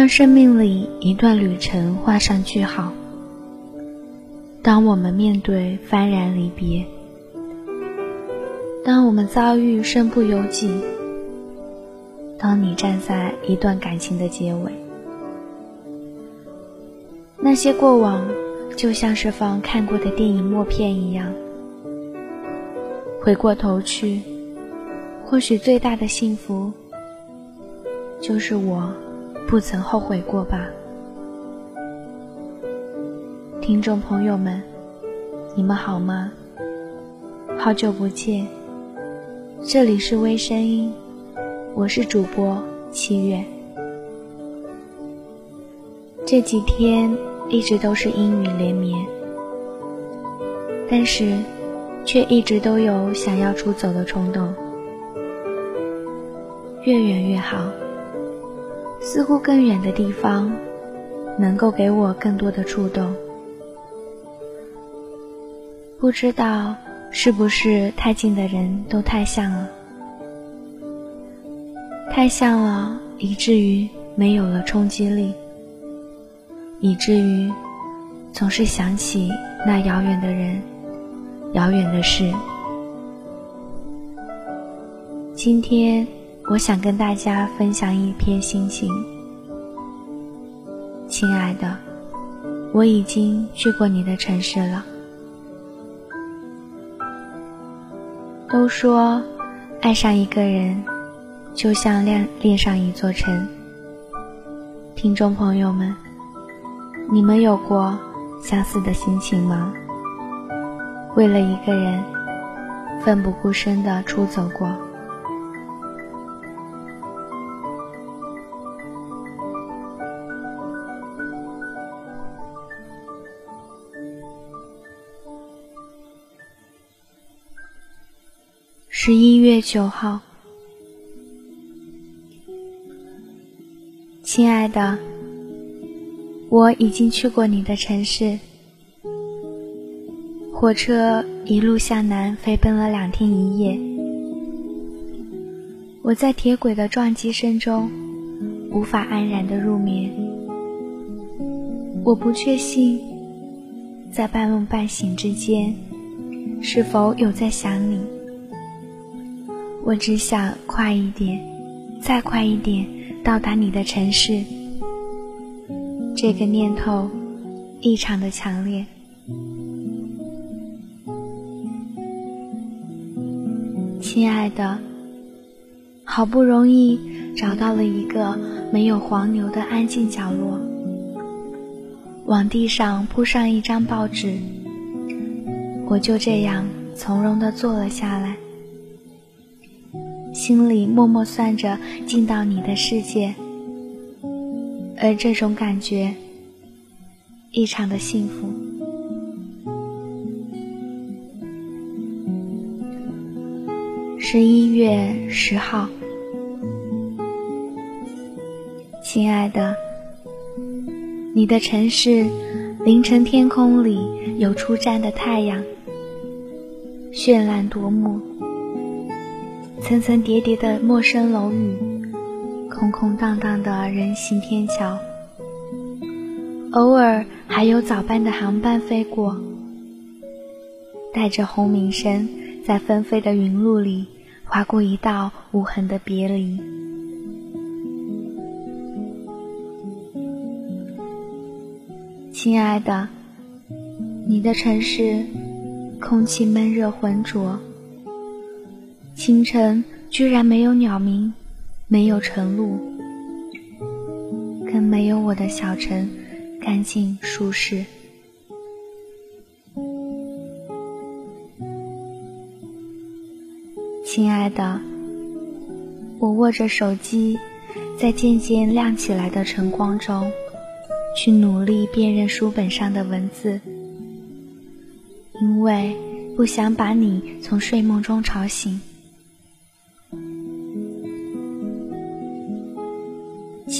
当生命里一段旅程画上句号，当我们面对幡然离别，当我们遭遇身不由己，当你站在一段感情的结尾，那些过往就像是放看过的电影默片一样，回过头去，或许最大的幸福就是我。不曾后悔过吧，听众朋友们，你们好吗？好久不见，这里是微声音，我是主播七月。这几天一直都是阴雨连绵，但是却一直都有想要出走的冲动，越远越好。似乎更远的地方，能够给我更多的触动。不知道是不是太近的人都太像了，太像了，以至于没有了冲击力，以至于总是想起那遥远的人、遥远的事。今天。我想跟大家分享一篇心情，亲爱的，我已经去过你的城市了。都说，爱上一个人，就像恋恋上一座城。听众朋友们，你们有过相似的心情吗？为了一个人，奋不顾身的出走过。十一月九号，亲爱的，我已经去过你的城市。火车一路向南飞奔了两天一夜，我在铁轨的撞击声中无法安然的入眠。我不确信，在半梦半醒之间，是否有在想你。我只想快一点，再快一点到达你的城市。这个念头异常的强烈，亲爱的，好不容易找到了一个没有黄牛的安静角落，往地上铺上一张报纸，我就这样从容的坐了下来。心里默默算着进到你的世界，而这种感觉异常的幸福。十一月十号，亲爱的，你的城市凌晨天空里有出站的太阳，绚烂夺目。层层叠叠的陌生楼宇，空空荡荡的人行天桥，偶尔还有早班的航班飞过，带着轰鸣声，在纷飞的云路里划过一道无痕的别离。亲爱的，你的城市空气闷热浑浊。清晨居然没有鸟鸣，没有晨露，更没有我的小城干净舒适。亲爱的，我握着手机，在渐渐亮起来的晨光中，去努力辨认书本上的文字，因为不想把你从睡梦中吵醒。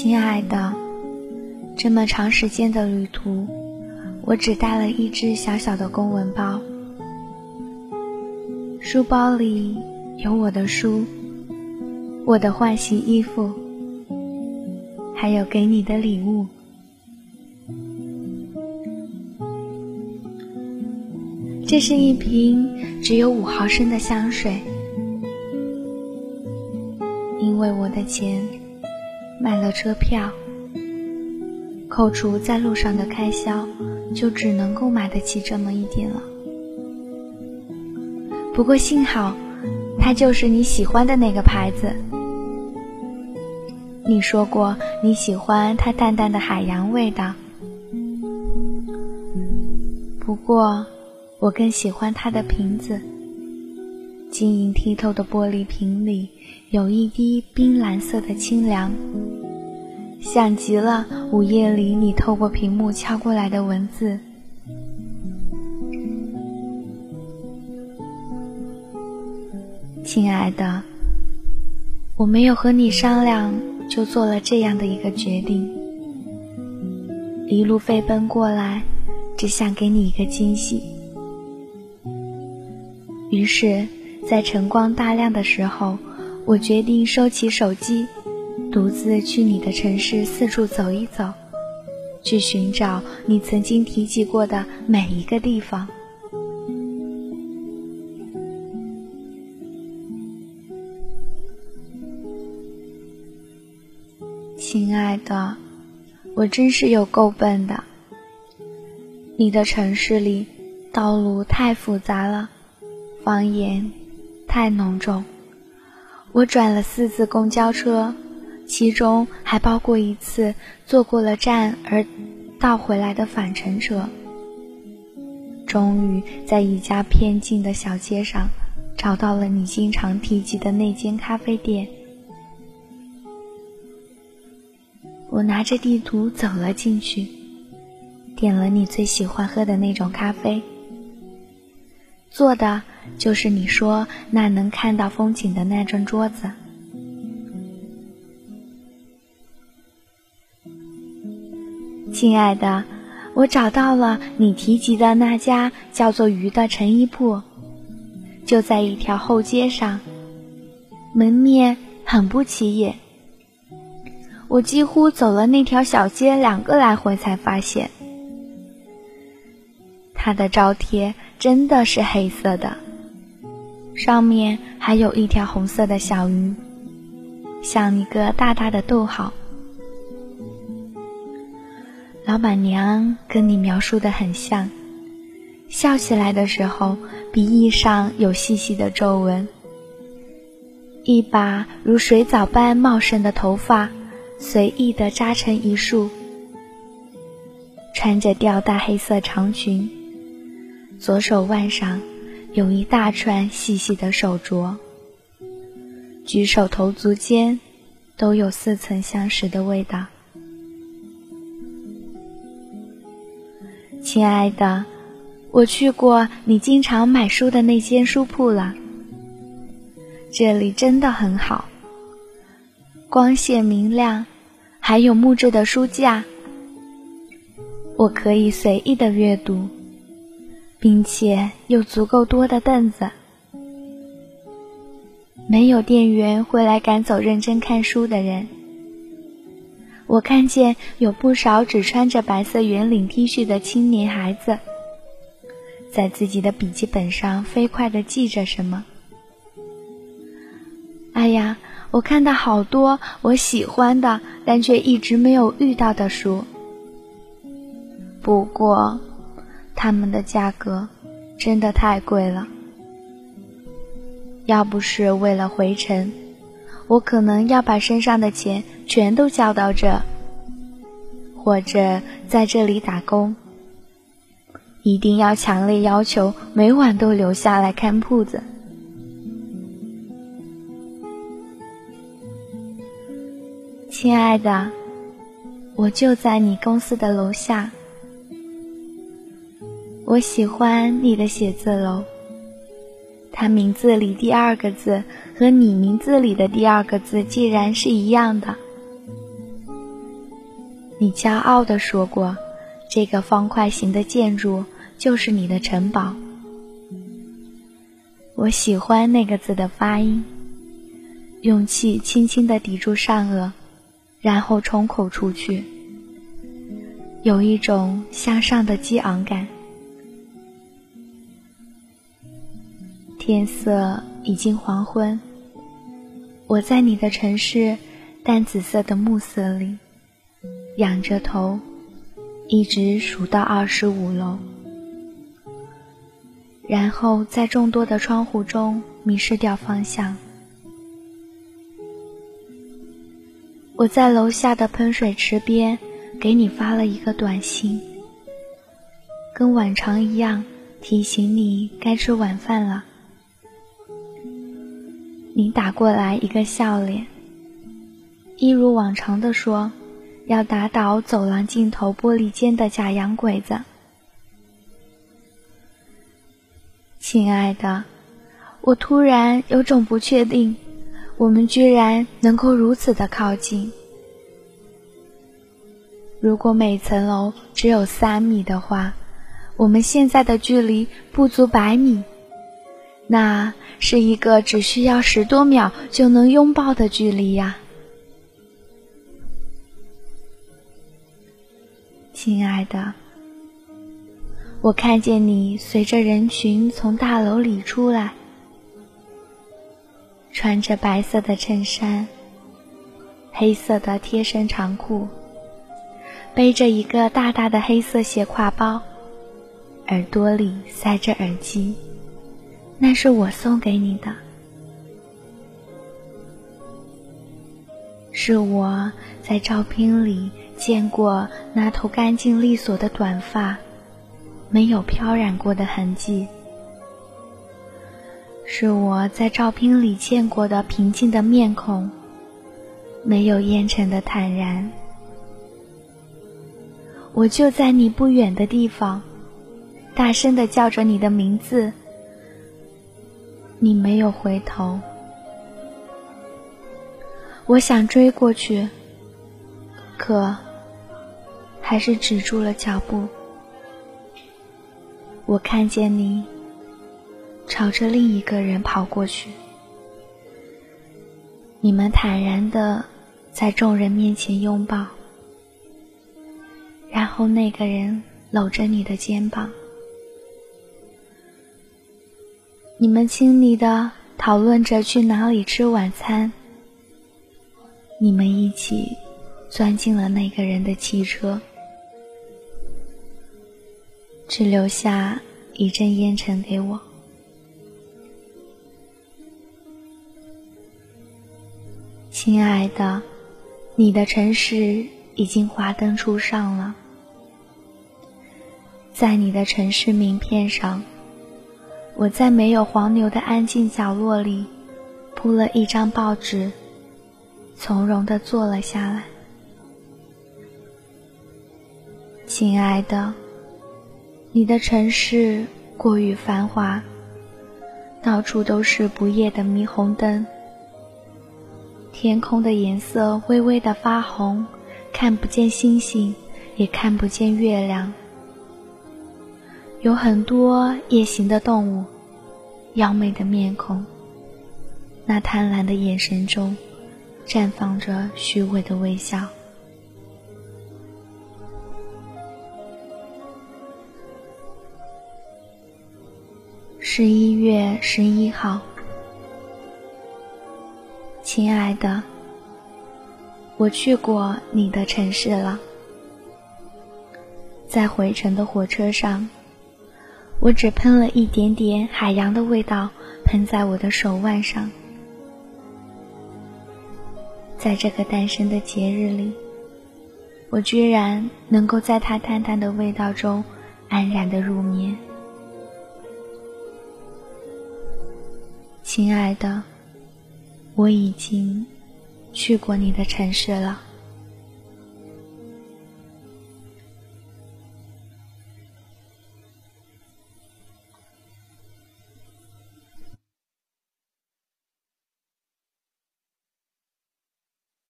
亲爱的，这么长时间的旅途，我只带了一只小小的公文包。书包里有我的书，我的换洗衣服，还有给你的礼物。这是一瓶只有五毫升的香水，因为我的钱买了车票，扣除在路上的开销，就只能够买得起这么一点了。不过幸好，它就是你喜欢的那个牌子。你说过你喜欢它淡淡的海洋味道，不过。我更喜欢它的瓶子，晶莹剔透的玻璃瓶里有一滴冰蓝色的清凉，像极了午夜里你透过屏幕敲过来的文字。亲爱的，我没有和你商量就做了这样的一个决定，一路飞奔过来，只想给你一个惊喜。于是，在晨光大亮的时候，我决定收起手机，独自去你的城市四处走一走，去寻找你曾经提及过的每一个地方。亲爱的，我真是有够笨的。你的城市里，道路太复杂了。方言太浓重，我转了四次公交车，其中还包括一次坐过了站而倒回来的返程车。终于在一家偏静的小街上，找到了你经常提及的那间咖啡店。我拿着地图走了进去，点了你最喜欢喝的那种咖啡，坐的。就是你说那能看到风景的那张桌子，亲爱的，我找到了你提及的那家叫做“鱼”的成衣铺，就在一条后街上，门面很不起眼。我几乎走了那条小街两个来回才发现，它的招贴真的是黑色的。上面还有一条红色的小鱼，像一个大大的逗号。老板娘跟你描述的很像，笑起来的时候鼻翼上有细细的皱纹，一把如水藻般茂盛的头发随意的扎成一束，穿着吊带黑色长裙，左手腕上。有一大串细细的手镯，举手投足间都有似曾相识的味道。亲爱的，我去过你经常买书的那间书铺了，这里真的很好，光线明亮，还有木质的书架，我可以随意的阅读。并且有足够多的凳子，没有店员会来赶走认真看书的人。我看见有不少只穿着白色圆领 T 恤的青年孩子，在自己的笔记本上飞快地记着什么。哎呀，我看到好多我喜欢的，但却一直没有遇到的书。不过。他们的价格真的太贵了，要不是为了回程，我可能要把身上的钱全都交到这，或者在这里打工。一定要强烈要求每晚都留下来看铺子，亲爱的，我就在你公司的楼下。我喜欢你的写字楼，他名字里第二个字和你名字里的第二个字竟然是一样的。你骄傲地说过，这个方块形的建筑就是你的城堡。我喜欢那个字的发音，用气轻轻地抵住上颚，然后冲口出去，有一种向上的激昂感。天色已经黄昏，我在你的城市淡紫色的暮色里，仰着头，一直数到二十五楼，然后在众多的窗户中迷失掉方向。我在楼下的喷水池边给你发了一个短信，跟往常一样提醒你该吃晚饭了。你打过来一个笑脸，一如往常的说：“要打倒走廊尽头玻璃间的假洋鬼子。”亲爱的，我突然有种不确定，我们居然能够如此的靠近。如果每层楼只有三米的话，我们现在的距离不足百米。那是一个只需要十多秒就能拥抱的距离呀，亲爱的。我看见你随着人群从大楼里出来，穿着白色的衬衫，黑色的贴身长裤，背着一个大大的黑色斜挎包，耳朵里塞着耳机。那是我送给你的，是我在照片里见过那头干净利索的短发，没有飘染过的痕迹，是我在照片里见过的平静的面孔，没有烟尘的坦然。我就在你不远的地方，大声的叫着你的名字。你没有回头，我想追过去，可还是止住了脚步。我看见你朝着另一个人跑过去，你们坦然的在众人面前拥抱，然后那个人搂着你的肩膀。你们亲昵的讨论着去哪里吃晚餐。你们一起钻进了那个人的汽车，只留下一阵烟尘给我。亲爱的，你的城市已经华灯初上了，在你的城市名片上。我在没有黄牛的安静角落里，铺了一张报纸，从容地坐了下来。亲爱的，你的城市过于繁华，到处都是不夜的霓虹灯，天空的颜色微微的发红，看不见星星，也看不见月亮。有很多夜行的动物，妖媚的面孔，那贪婪的眼神中，绽放着虚伪的微笑。十一月十一号，亲爱的，我去过你的城市了，在回程的火车上。我只喷了一点点海洋的味道，喷在我的手腕上。在这个单身的节日里，我居然能够在它淡淡的味道中安然的入眠。亲爱的，我已经去过你的城市了。